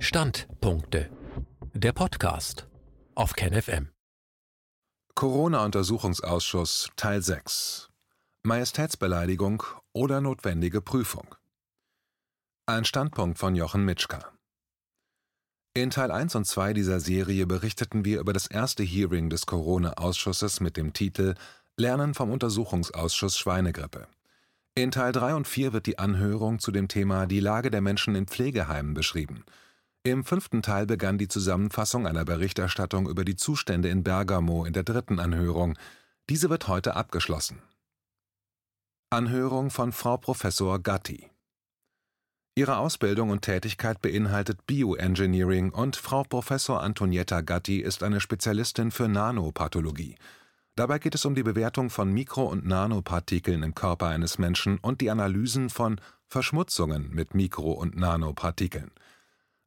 Standpunkte. Der Podcast auf KenFM. Corona-Untersuchungsausschuss Teil 6. Majestätsbeleidigung oder notwendige Prüfung. Ein Standpunkt von Jochen Mitschka. In Teil 1 und 2 dieser Serie berichteten wir über das erste Hearing des Corona-Ausschusses mit dem Titel Lernen vom Untersuchungsausschuss Schweinegrippe. In Teil 3 und 4 wird die Anhörung zu dem Thema Die Lage der Menschen in Pflegeheimen beschrieben. Im fünften Teil begann die Zusammenfassung einer Berichterstattung über die Zustände in Bergamo in der dritten Anhörung. Diese wird heute abgeschlossen. Anhörung von Frau Professor Gatti Ihre Ausbildung und Tätigkeit beinhaltet Bioengineering und Frau Professor Antonietta Gatti ist eine Spezialistin für Nanopathologie. Dabei geht es um die Bewertung von Mikro- und Nanopartikeln im Körper eines Menschen und die Analysen von Verschmutzungen mit Mikro- und Nanopartikeln.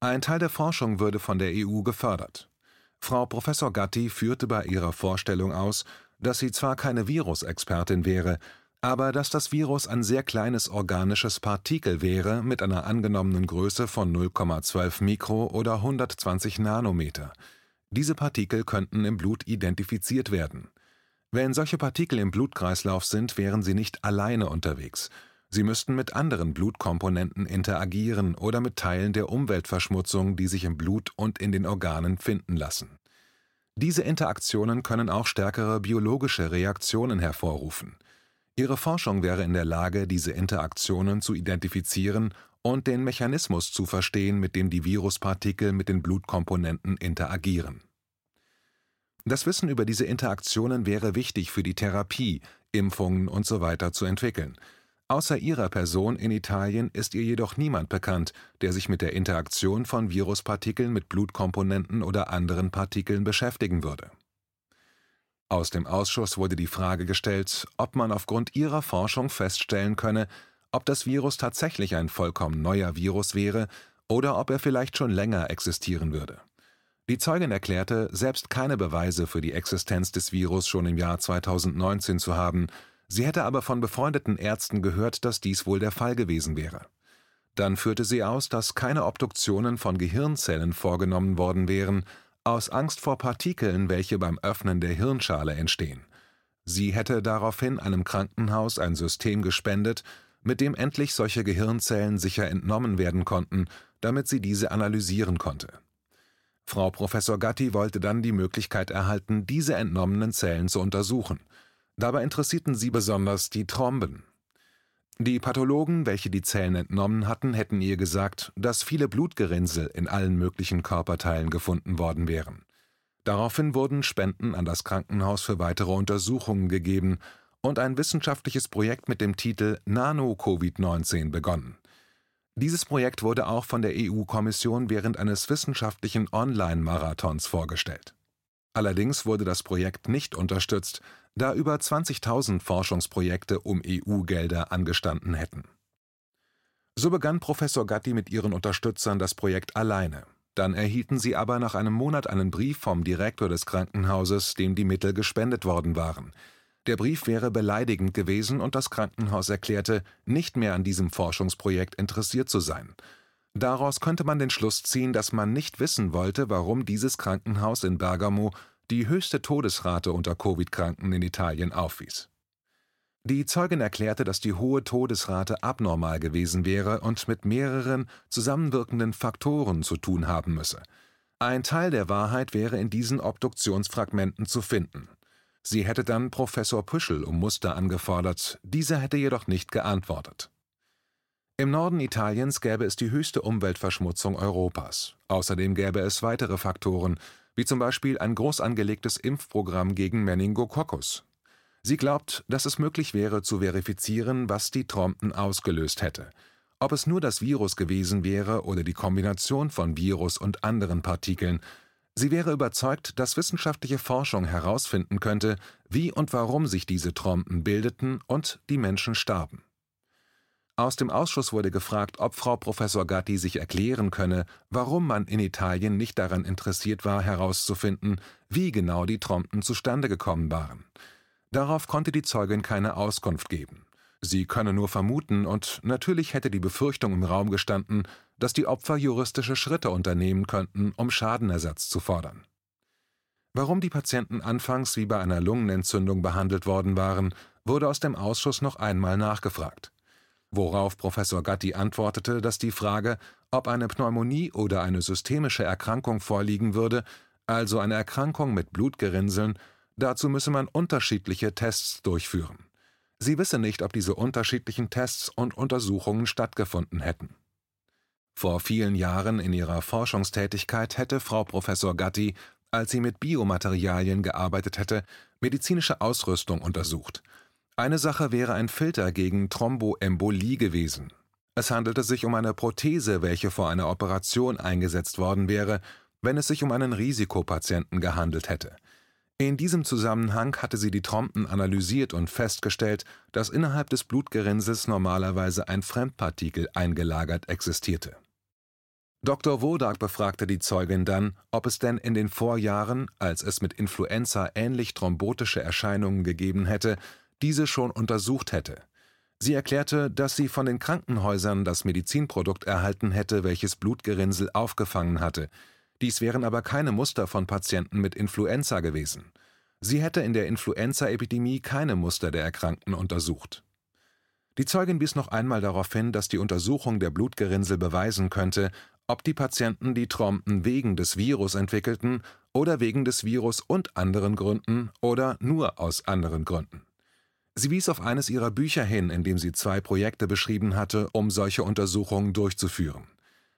Ein Teil der Forschung würde von der EU gefördert. Frau Professor Gatti führte bei ihrer Vorstellung aus, dass sie zwar keine Virusexpertin wäre, aber dass das Virus ein sehr kleines organisches Partikel wäre mit einer angenommenen Größe von 0,12 Mikro oder 120 Nanometer. Diese Partikel könnten im Blut identifiziert werden. Wenn solche Partikel im Blutkreislauf sind, wären sie nicht alleine unterwegs. Sie müssten mit anderen Blutkomponenten interagieren oder mit Teilen der Umweltverschmutzung, die sich im Blut und in den Organen finden lassen. Diese Interaktionen können auch stärkere biologische Reaktionen hervorrufen. Ihre Forschung wäre in der Lage, diese Interaktionen zu identifizieren und den Mechanismus zu verstehen, mit dem die Viruspartikel mit den Blutkomponenten interagieren. Das Wissen über diese Interaktionen wäre wichtig für die Therapie, Impfungen usw. So zu entwickeln. Außer ihrer Person in Italien ist ihr jedoch niemand bekannt, der sich mit der Interaktion von Viruspartikeln mit Blutkomponenten oder anderen Partikeln beschäftigen würde. Aus dem Ausschuss wurde die Frage gestellt, ob man aufgrund ihrer Forschung feststellen könne, ob das Virus tatsächlich ein vollkommen neuer Virus wäre oder ob er vielleicht schon länger existieren würde. Die Zeugin erklärte, selbst keine Beweise für die Existenz des Virus schon im Jahr 2019 zu haben, sie hätte aber von befreundeten Ärzten gehört, dass dies wohl der Fall gewesen wäre. Dann führte sie aus, dass keine Obduktionen von Gehirnzellen vorgenommen worden wären, aus Angst vor Partikeln, welche beim Öffnen der Hirnschale entstehen. Sie hätte daraufhin einem Krankenhaus ein System gespendet, mit dem endlich solche Gehirnzellen sicher entnommen werden konnten, damit sie diese analysieren konnte. Frau Professor Gatti wollte dann die Möglichkeit erhalten, diese entnommenen Zellen zu untersuchen. Dabei interessierten sie besonders die Thromben. Die Pathologen, welche die Zellen entnommen hatten, hätten ihr gesagt, dass viele Blutgerinnsel in allen möglichen Körperteilen gefunden worden wären. Daraufhin wurden Spenden an das Krankenhaus für weitere Untersuchungen gegeben und ein wissenschaftliches Projekt mit dem Titel Nano-Covid-19 begonnen. Dieses Projekt wurde auch von der EU-Kommission während eines wissenschaftlichen Online-Marathons vorgestellt. Allerdings wurde das Projekt nicht unterstützt, da über 20.000 Forschungsprojekte um EU-Gelder angestanden hätten. So begann Professor Gatti mit ihren Unterstützern das Projekt alleine. Dann erhielten sie aber nach einem Monat einen Brief vom Direktor des Krankenhauses, dem die Mittel gespendet worden waren – der Brief wäre beleidigend gewesen und das Krankenhaus erklärte, nicht mehr an diesem Forschungsprojekt interessiert zu sein. Daraus könnte man den Schluss ziehen, dass man nicht wissen wollte, warum dieses Krankenhaus in Bergamo die höchste Todesrate unter Covid-Kranken in Italien aufwies. Die Zeugin erklärte, dass die hohe Todesrate abnormal gewesen wäre und mit mehreren zusammenwirkenden Faktoren zu tun haben müsse. Ein Teil der Wahrheit wäre in diesen Obduktionsfragmenten zu finden. Sie hätte dann Professor Püschel um Muster angefordert, dieser hätte jedoch nicht geantwortet. Im Norden Italiens gäbe es die höchste Umweltverschmutzung Europas. Außerdem gäbe es weitere Faktoren, wie zum Beispiel ein groß angelegtes Impfprogramm gegen Meningococcus. Sie glaubt, dass es möglich wäre zu verifizieren, was die Trompen ausgelöst hätte. Ob es nur das Virus gewesen wäre oder die Kombination von Virus und anderen Partikeln, Sie wäre überzeugt, dass wissenschaftliche Forschung herausfinden könnte, wie und warum sich diese Trompen bildeten und die Menschen starben. Aus dem Ausschuss wurde gefragt, ob Frau Professor Gatti sich erklären könne, warum man in Italien nicht daran interessiert war, herauszufinden, wie genau die Trompen zustande gekommen waren. Darauf konnte die Zeugin keine Auskunft geben. Sie könne nur vermuten, und natürlich hätte die Befürchtung im Raum gestanden, dass die Opfer juristische Schritte unternehmen könnten, um Schadenersatz zu fordern. Warum die Patienten anfangs wie bei einer Lungenentzündung behandelt worden waren, wurde aus dem Ausschuss noch einmal nachgefragt. Worauf Professor Gatti antwortete, dass die Frage, ob eine Pneumonie oder eine systemische Erkrankung vorliegen würde, also eine Erkrankung mit Blutgerinnseln, dazu müsse man unterschiedliche Tests durchführen. Sie wisse nicht, ob diese unterschiedlichen Tests und Untersuchungen stattgefunden hätten. Vor vielen Jahren in ihrer Forschungstätigkeit hätte Frau Professor Gatti, als sie mit Biomaterialien gearbeitet hätte, medizinische Ausrüstung untersucht. Eine Sache wäre ein Filter gegen Thromboembolie gewesen. Es handelte sich um eine Prothese, welche vor einer Operation eingesetzt worden wäre, wenn es sich um einen Risikopatienten gehandelt hätte. In diesem Zusammenhang hatte sie die Trompen analysiert und festgestellt, dass innerhalb des Blutgerinnsels normalerweise ein Fremdpartikel eingelagert existierte. Dr. Wodak befragte die Zeugin dann, ob es denn in den Vorjahren, als es mit Influenza ähnlich thrombotische Erscheinungen gegeben hätte, diese schon untersucht hätte. Sie erklärte, dass sie von den Krankenhäusern das Medizinprodukt erhalten hätte, welches Blutgerinnsel aufgefangen hatte, dies wären aber keine Muster von Patienten mit Influenza gewesen. Sie hätte in der Influenza-Epidemie keine Muster der Erkrankten untersucht. Die Zeugin wies noch einmal darauf hin, dass die Untersuchung der Blutgerinnsel beweisen könnte, ob die Patienten die Trompen wegen des Virus entwickelten oder wegen des Virus und anderen Gründen oder nur aus anderen Gründen. Sie wies auf eines ihrer Bücher hin, in dem sie zwei Projekte beschrieben hatte, um solche Untersuchungen durchzuführen,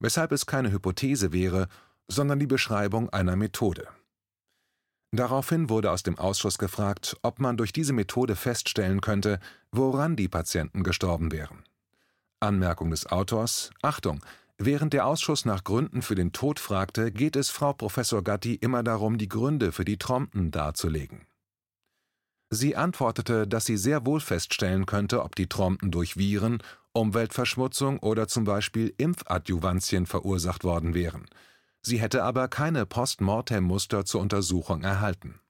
weshalb es keine Hypothese wäre, sondern die Beschreibung einer Methode. Daraufhin wurde aus dem Ausschuss gefragt, ob man durch diese Methode feststellen könnte, woran die Patienten gestorben wären. Anmerkung des Autors: Achtung! Während der Ausschuss nach Gründen für den Tod fragte, geht es Frau Professor Gatti immer darum, die Gründe für die Trompen darzulegen. Sie antwortete, dass sie sehr wohl feststellen könnte, ob die Trompen durch Viren, Umweltverschmutzung oder zum Beispiel Impfadjuvantien verursacht worden wären. Sie hätte aber keine Postmortem-Muster zur Untersuchung erhalten.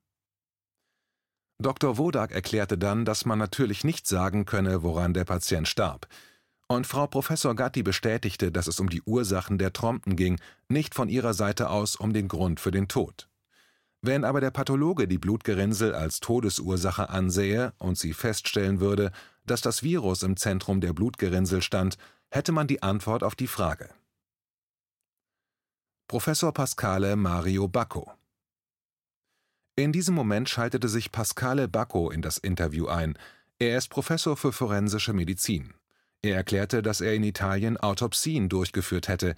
Dr. Wodak erklärte dann, dass man natürlich nicht sagen könne, woran der Patient starb. Und Frau Professor Gatti bestätigte, dass es um die Ursachen der Trompen ging, nicht von ihrer Seite aus um den Grund für den Tod. Wenn aber der Pathologe die Blutgerinnsel als Todesursache ansähe und sie feststellen würde, dass das Virus im Zentrum der Blutgerinnsel stand, hätte man die Antwort auf die Frage. Professor Pascale Mario Bacco. In diesem Moment schaltete sich Pascale Bacco in das Interview ein. Er ist Professor für forensische Medizin. Er erklärte, dass er in Italien Autopsien durchgeführt hätte.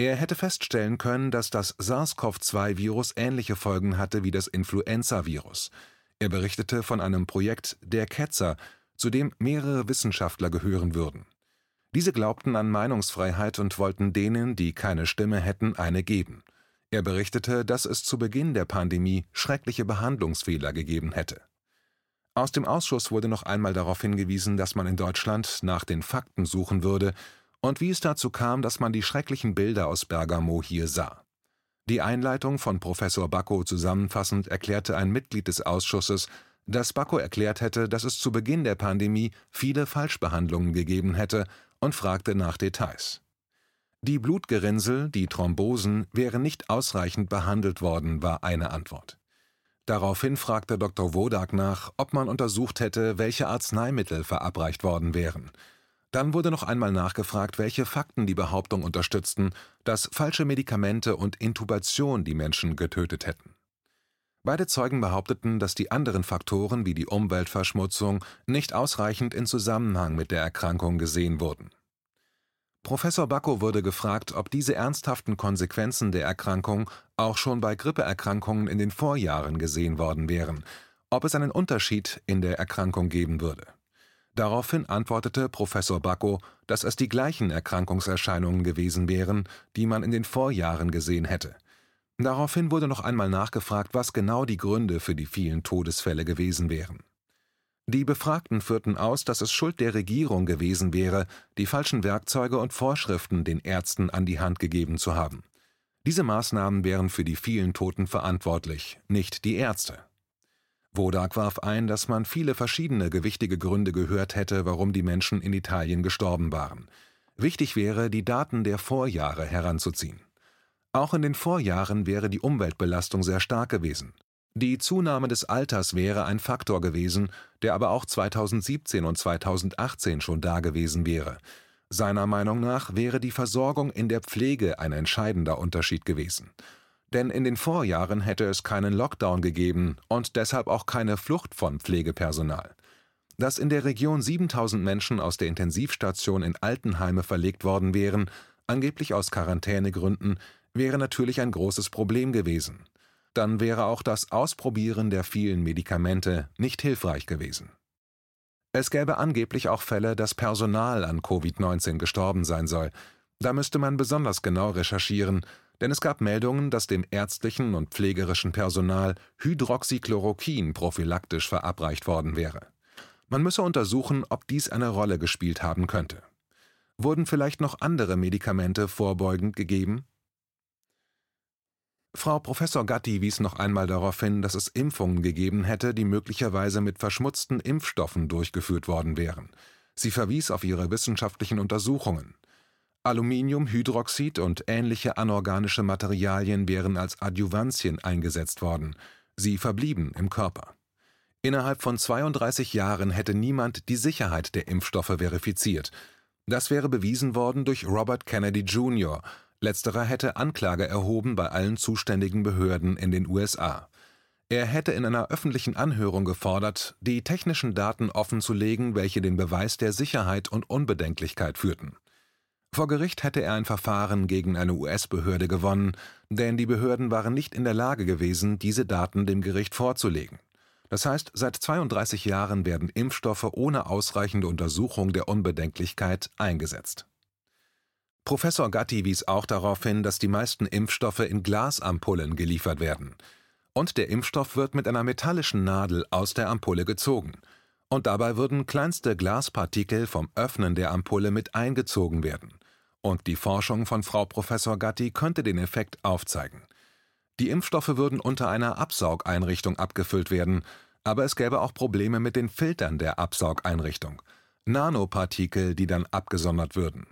Er hätte feststellen können, dass das SARS-CoV-2-Virus ähnliche Folgen hatte wie das Influenza-Virus. Er berichtete von einem Projekt der Ketzer, zu dem mehrere Wissenschaftler gehören würden. Diese glaubten an Meinungsfreiheit und wollten denen, die keine Stimme hätten, eine geben. Er berichtete, dass es zu Beginn der Pandemie schreckliche Behandlungsfehler gegeben hätte. Aus dem Ausschuss wurde noch einmal darauf hingewiesen, dass man in Deutschland nach den Fakten suchen würde und wie es dazu kam, dass man die schrecklichen Bilder aus Bergamo hier sah. Die Einleitung von Professor Bacco zusammenfassend erklärte ein Mitglied des Ausschusses, dass Bacco erklärt hätte, dass es zu Beginn der Pandemie viele Falschbehandlungen gegeben hätte und fragte nach Details. Die Blutgerinnsel, die Thrombosen, wären nicht ausreichend behandelt worden, war eine Antwort. Daraufhin fragte Dr. Wodak nach, ob man untersucht hätte, welche Arzneimittel verabreicht worden wären. Dann wurde noch einmal nachgefragt, welche Fakten die Behauptung unterstützten, dass falsche Medikamente und Intubation die Menschen getötet hätten. Beide Zeugen behaupteten, dass die anderen Faktoren wie die Umweltverschmutzung nicht ausreichend in Zusammenhang mit der Erkrankung gesehen wurden. Professor Bacco wurde gefragt, ob diese ernsthaften Konsequenzen der Erkrankung auch schon bei Grippeerkrankungen in den Vorjahren gesehen worden wären, ob es einen Unterschied in der Erkrankung geben würde. Daraufhin antwortete Professor Bacco, dass es die gleichen Erkrankungserscheinungen gewesen wären, die man in den Vorjahren gesehen hätte – Daraufhin wurde noch einmal nachgefragt, was genau die Gründe für die vielen Todesfälle gewesen wären. Die Befragten führten aus, dass es Schuld der Regierung gewesen wäre, die falschen Werkzeuge und Vorschriften den Ärzten an die Hand gegeben zu haben. Diese Maßnahmen wären für die vielen Toten verantwortlich, nicht die Ärzte. Wodak warf ein, dass man viele verschiedene gewichtige Gründe gehört hätte, warum die Menschen in Italien gestorben waren. Wichtig wäre, die Daten der Vorjahre heranzuziehen. Auch in den Vorjahren wäre die Umweltbelastung sehr stark gewesen. Die Zunahme des Alters wäre ein Faktor gewesen, der aber auch 2017 und 2018 schon dagewesen wäre. Seiner Meinung nach wäre die Versorgung in der Pflege ein entscheidender Unterschied gewesen. Denn in den Vorjahren hätte es keinen Lockdown gegeben und deshalb auch keine Flucht von Pflegepersonal. Dass in der Region 7000 Menschen aus der Intensivstation in Altenheime verlegt worden wären, angeblich aus Quarantänegründen, wäre natürlich ein großes Problem gewesen. Dann wäre auch das Ausprobieren der vielen Medikamente nicht hilfreich gewesen. Es gäbe angeblich auch Fälle, dass Personal an Covid-19 gestorben sein soll. Da müsste man besonders genau recherchieren, denn es gab Meldungen, dass dem ärztlichen und pflegerischen Personal Hydroxychloroquin prophylaktisch verabreicht worden wäre. Man müsse untersuchen, ob dies eine Rolle gespielt haben könnte. Wurden vielleicht noch andere Medikamente vorbeugend gegeben? Frau Professor Gatti wies noch einmal darauf hin, dass es Impfungen gegeben hätte, die möglicherweise mit verschmutzten Impfstoffen durchgeführt worden wären. Sie verwies auf ihre wissenschaftlichen Untersuchungen. Aluminiumhydroxid und ähnliche anorganische Materialien wären als Adjuvantien eingesetzt worden. Sie verblieben im Körper. Innerhalb von 32 Jahren hätte niemand die Sicherheit der Impfstoffe verifiziert. Das wäre bewiesen worden durch Robert Kennedy Jr. Letzterer hätte Anklage erhoben bei allen zuständigen Behörden in den USA. Er hätte in einer öffentlichen Anhörung gefordert, die technischen Daten offenzulegen, welche den Beweis der Sicherheit und Unbedenklichkeit führten. Vor Gericht hätte er ein Verfahren gegen eine US-Behörde gewonnen, denn die Behörden waren nicht in der Lage gewesen, diese Daten dem Gericht vorzulegen. Das heißt, seit 32 Jahren werden Impfstoffe ohne ausreichende Untersuchung der Unbedenklichkeit eingesetzt. Professor Gatti wies auch darauf hin, dass die meisten Impfstoffe in Glasampullen geliefert werden. Und der Impfstoff wird mit einer metallischen Nadel aus der Ampulle gezogen – und dabei würden kleinste Glaspartikel vom Öffnen der Ampulle mit eingezogen werden. Und die Forschung von Frau Professor Gatti könnte den Effekt aufzeigen. Die Impfstoffe würden unter einer Absaugeinrichtung abgefüllt werden, aber es gäbe auch Probleme mit den Filtern der Absaugeinrichtung. Nanopartikel, die dann abgesondert würden.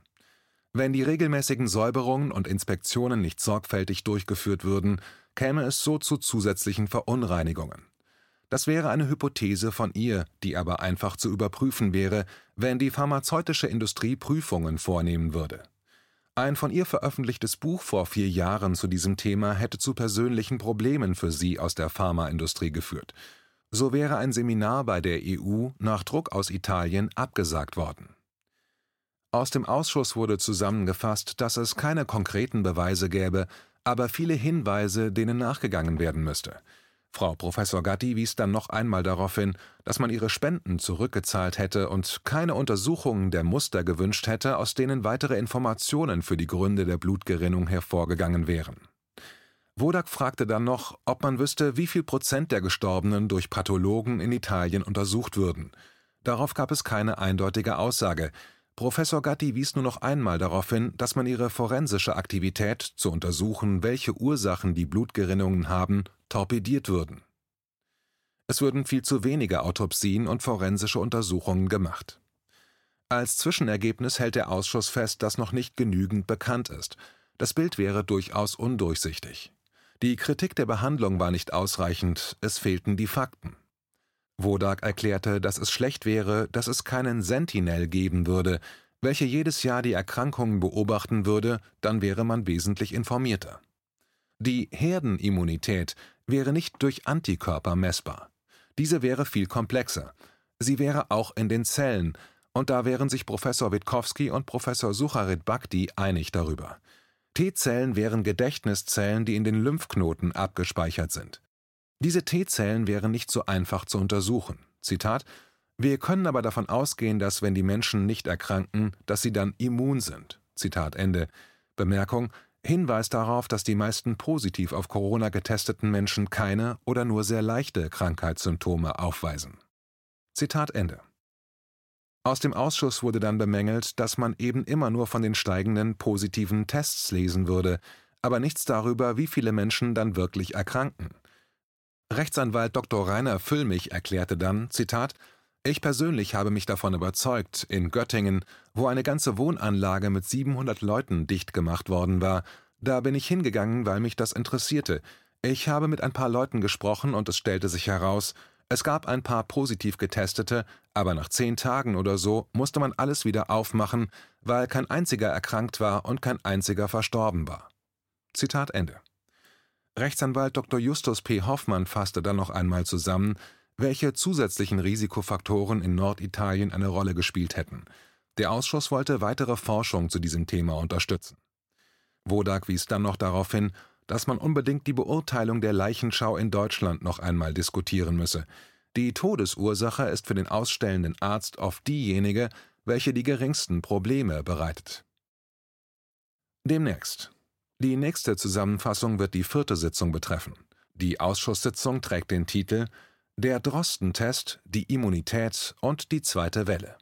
Wenn die regelmäßigen Säuberungen und Inspektionen nicht sorgfältig durchgeführt würden, käme es so zu zusätzlichen Verunreinigungen. Das wäre eine Hypothese von ihr, die aber einfach zu überprüfen wäre, wenn die pharmazeutische Industrie Prüfungen vornehmen würde. Ein von ihr veröffentlichtes Buch vor vier Jahren zu diesem Thema hätte zu persönlichen Problemen für sie aus der Pharmaindustrie geführt. So wäre ein Seminar bei der EU nach Druck aus Italien abgesagt worden. Aus dem Ausschuss wurde zusammengefasst, dass es keine konkreten Beweise gäbe, aber viele Hinweise, denen nachgegangen werden müsste. Frau Professor Gatti wies dann noch einmal darauf hin, dass man ihre Spenden zurückgezahlt hätte und keine Untersuchungen der Muster gewünscht hätte, aus denen weitere Informationen für die Gründe der Blutgerinnung hervorgegangen wären. Wodak fragte dann noch, ob man wüsste, wie viel Prozent der Gestorbenen durch Pathologen in Italien untersucht würden. Darauf gab es keine eindeutige Aussage, Professor Gatti wies nur noch einmal darauf hin, dass man ihre forensische Aktivität, zu untersuchen, welche Ursachen die Blutgerinnungen haben, torpediert würden. Es würden viel zu wenige Autopsien und forensische Untersuchungen gemacht. Als Zwischenergebnis hält der Ausschuss fest, dass noch nicht genügend bekannt ist. Das Bild wäre durchaus undurchsichtig. Die Kritik der Behandlung war nicht ausreichend, es fehlten die Fakten. Wodak erklärte, dass es schlecht wäre, dass es keinen Sentinel geben würde, welche jedes Jahr die Erkrankungen beobachten würde, dann wäre man wesentlich informierter. Die Herdenimmunität wäre nicht durch Antikörper messbar. Diese wäre viel komplexer. Sie wäre auch in den Zellen, und da wären sich Professor Witkowski und Professor Sucharit Bhakti einig darüber. T-Zellen wären Gedächtniszellen, die in den Lymphknoten abgespeichert sind. Diese T-Zellen wären nicht so einfach zu untersuchen. Zitat Wir können aber davon ausgehen, dass wenn die Menschen nicht erkranken, dass sie dann immun sind. Zitat Ende. Bemerkung Hinweis darauf, dass die meisten positiv auf Corona getesteten Menschen keine oder nur sehr leichte Krankheitssymptome aufweisen. Zitat Ende. Aus dem Ausschuss wurde dann bemängelt, dass man eben immer nur von den steigenden positiven Tests lesen würde, aber nichts darüber, wie viele Menschen dann wirklich erkranken. Rechtsanwalt Dr. Rainer Füllmich erklärte dann, Zitat, ich persönlich habe mich davon überzeugt, in Göttingen, wo eine ganze Wohnanlage mit 700 Leuten dicht gemacht worden war, da bin ich hingegangen, weil mich das interessierte. Ich habe mit ein paar Leuten gesprochen und es stellte sich heraus, es gab ein paar positiv getestete, aber nach zehn Tagen oder so musste man alles wieder aufmachen, weil kein einziger erkrankt war und kein einziger verstorben war. Zitat Ende. Rechtsanwalt Dr. Justus P. Hoffmann fasste dann noch einmal zusammen, welche zusätzlichen Risikofaktoren in Norditalien eine Rolle gespielt hätten. Der Ausschuss wollte weitere Forschung zu diesem Thema unterstützen. Wodak wies dann noch darauf hin, dass man unbedingt die Beurteilung der Leichenschau in Deutschland noch einmal diskutieren müsse. Die Todesursache ist für den ausstellenden Arzt oft diejenige, welche die geringsten Probleme bereitet. Demnächst. Die nächste Zusammenfassung wird die vierte Sitzung betreffen. Die Ausschusssitzung trägt den Titel Der Drosten-Test, die Immunität und die zweite Welle.